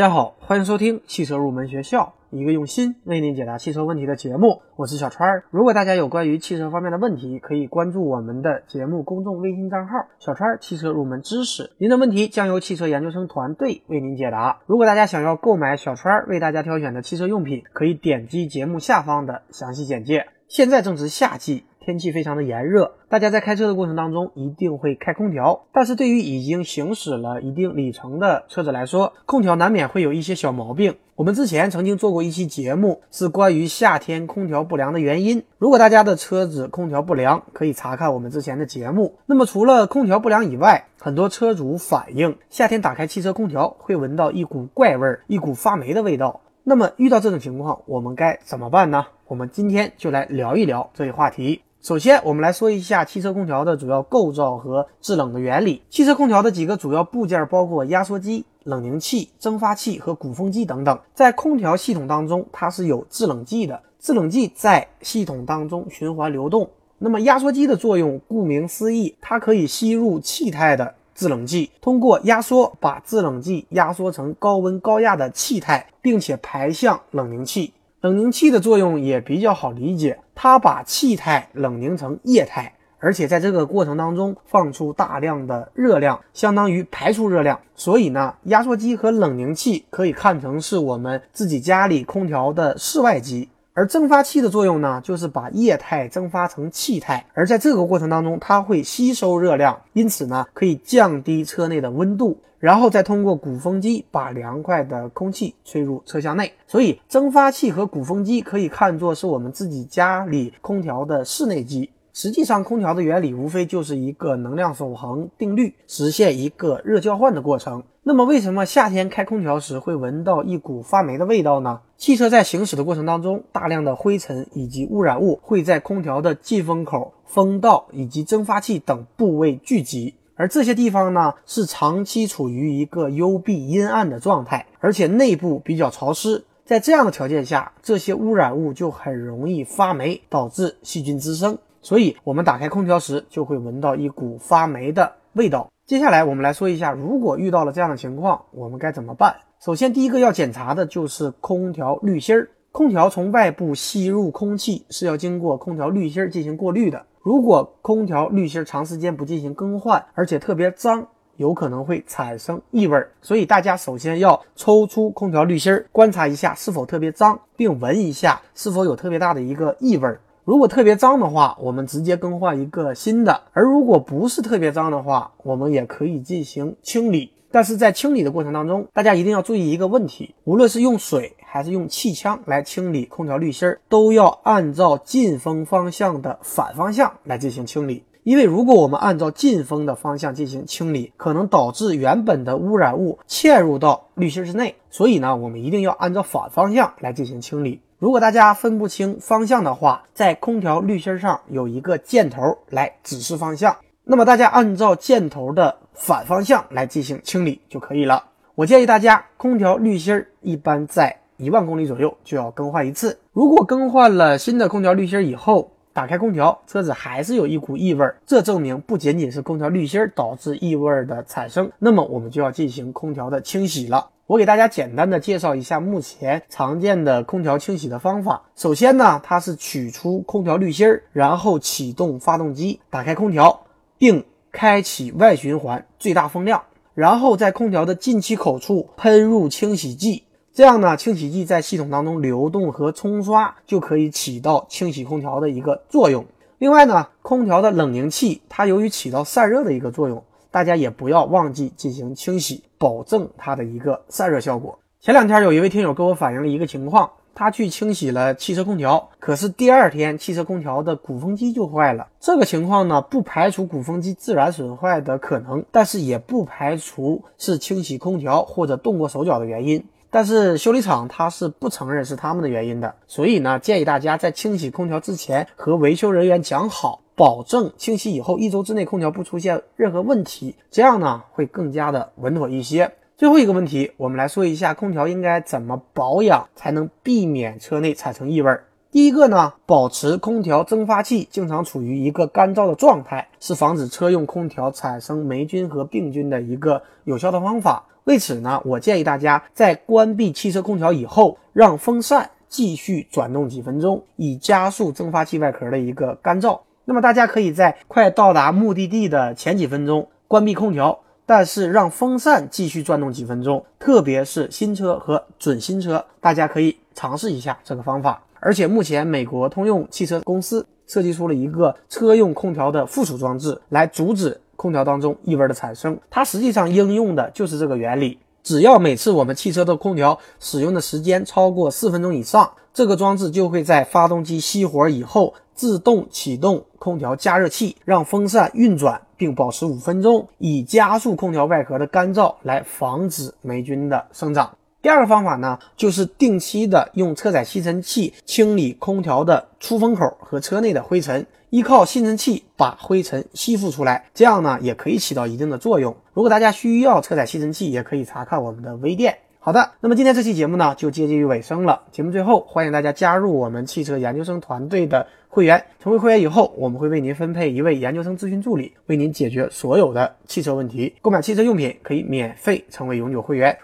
大家好，欢迎收听汽车入门学校，一个用心为您解答汽车问题的节目。我是小川儿。如果大家有关于汽车方面的问题，可以关注我们的节目公众微信账号“小川儿汽车入门知识”，您的问题将由汽车研究生团队为您解答。如果大家想要购买小川儿为大家挑选的汽车用品，可以点击节目下方的详细简介。现在正值夏季。天气非常的炎热，大家在开车的过程当中一定会开空调。但是对于已经行驶了一定里程的车子来说，空调难免会有一些小毛病。我们之前曾经做过一期节目，是关于夏天空调不良的原因。如果大家的车子空调不良，可以查看我们之前的节目。那么除了空调不良以外，很多车主反映夏天打开汽车空调会闻到一股怪味儿，一股发霉的味道。那么遇到这种情况，我们该怎么办呢？我们今天就来聊一聊这一话题。首先，我们来说一下汽车空调的主要构造和制冷的原理。汽车空调的几个主要部件包括压缩机、冷凝器、蒸发器和鼓风机等等。在空调系统当中，它是有制冷剂的，制冷剂在系统当中循环流动。那么压缩机的作用，顾名思义，它可以吸入气态的制冷剂，通过压缩把制冷剂压缩成高温高压的气态，并且排向冷凝器。冷凝器的作用也比较好理解，它把气态冷凝成液态，而且在这个过程当中放出大量的热量，相当于排出热量。所以呢，压缩机和冷凝器可以看成是我们自己家里空调的室外机。而蒸发器的作用呢，就是把液态蒸发成气态，而在这个过程当中，它会吸收热量，因此呢，可以降低车内的温度。然后再通过鼓风机把凉快的空气吹入车厢内，所以蒸发器和鼓风机可以看作是我们自己家里空调的室内机。实际上，空调的原理无非就是一个能量守恒定律，实现一个热交换的过程。那么，为什么夏天开空调时会闻到一股发霉的味道呢？汽车在行驶的过程当中，大量的灰尘以及污染物会在空调的进风口、风道以及蒸发器等部位聚集。而这些地方呢，是长期处于一个幽闭阴暗的状态，而且内部比较潮湿。在这样的条件下，这些污染物就很容易发霉，导致细菌滋生。所以，我们打开空调时就会闻到一股发霉的味道。接下来，我们来说一下，如果遇到了这样的情况，我们该怎么办？首先，第一个要检查的就是空调滤芯儿。空调从外部吸入空气是要经过空调滤芯儿进行过滤的。如果空调滤芯儿长时间不进行更换，而且特别脏，有可能会产生异味。所以大家首先要抽出空调滤芯儿，观察一下是否特别脏，并闻一下是否有特别大的一个异味儿。如果特别脏的话，我们直接更换一个新的；而如果不是特别脏的话，我们也可以进行清理。但是在清理的过程当中，大家一定要注意一个问题：无论是用水还是用气枪来清理空调滤芯儿，都要按照进风方向的反方向来进行清理。因为如果我们按照进风的方向进行清理，可能导致原本的污染物嵌入到滤芯之内。所以呢，我们一定要按照反方向来进行清理。如果大家分不清方向的话，在空调滤芯上有一个箭头来指示方向。那么大家按照箭头的反方向来进行清理就可以了。我建议大家，空调滤芯一般在一万公里左右就要更换一次。如果更换了新的空调滤芯以后，打开空调，车子还是有一股异味儿，这证明不仅仅是空调滤芯导致异味儿的产生，那么我们就要进行空调的清洗了。我给大家简单的介绍一下目前常见的空调清洗的方法。首先呢，它是取出空调滤芯儿，然后启动发动机，打开空调。并开启外循环最大风量，然后在空调的进气口处喷入清洗剂，这样呢，清洗剂在系统当中流动和冲刷就可以起到清洗空调的一个作用。另外呢，空调的冷凝器它由于起到散热的一个作用，大家也不要忘记进行清洗，保证它的一个散热效果。前两天有一位听友跟我反映了一个情况。他去清洗了汽车空调，可是第二天汽车空调的鼓风机就坏了。这个情况呢，不排除鼓风机自然损坏的可能，但是也不排除是清洗空调或者动过手脚的原因。但是修理厂他是不承认是他们的原因的，所以呢，建议大家在清洗空调之前和维修人员讲好，保证清洗以后一周之内空调不出现任何问题，这样呢会更加的稳妥一些。最后一个问题，我们来说一下空调应该怎么保养才能避免车内产生异味。第一个呢，保持空调蒸发器经常处于一个干燥的状态，是防止车用空调产生霉菌和病菌的一个有效的方法。为此呢，我建议大家在关闭汽车空调以后，让风扇继续转动几分钟，以加速蒸发器外壳的一个干燥。那么大家可以在快到达目的地的前几分钟关闭空调，但是让风扇继续转动几分钟，特别是新车和准新车，大家可以尝试一下这个方法。而且目前美国通用汽车公司设计出了一个车用空调的附属装置，来阻止空调当中异味的产生。它实际上应用的就是这个原理。只要每次我们汽车的空调使用的时间超过四分钟以上，这个装置就会在发动机熄火以后自动启动空调加热器，让风扇运转并保持五分钟，以加速空调外壳的干燥，来防止霉菌的生长。第二个方法呢，就是定期的用车载吸尘器清理空调的出风口和车内的灰尘，依靠吸尘器把灰尘吸附出来，这样呢也可以起到一定的作用。如果大家需要车载吸尘器，也可以查看我们的微店。好的，那么今天这期节目呢就接近于尾声了。节目最后，欢迎大家加入我们汽车研究生团队的会员。成为会员以后，我们会为您分配一位研究生咨询助理，为您解决所有的汽车问题。购买汽车用品可以免费成为永久会员。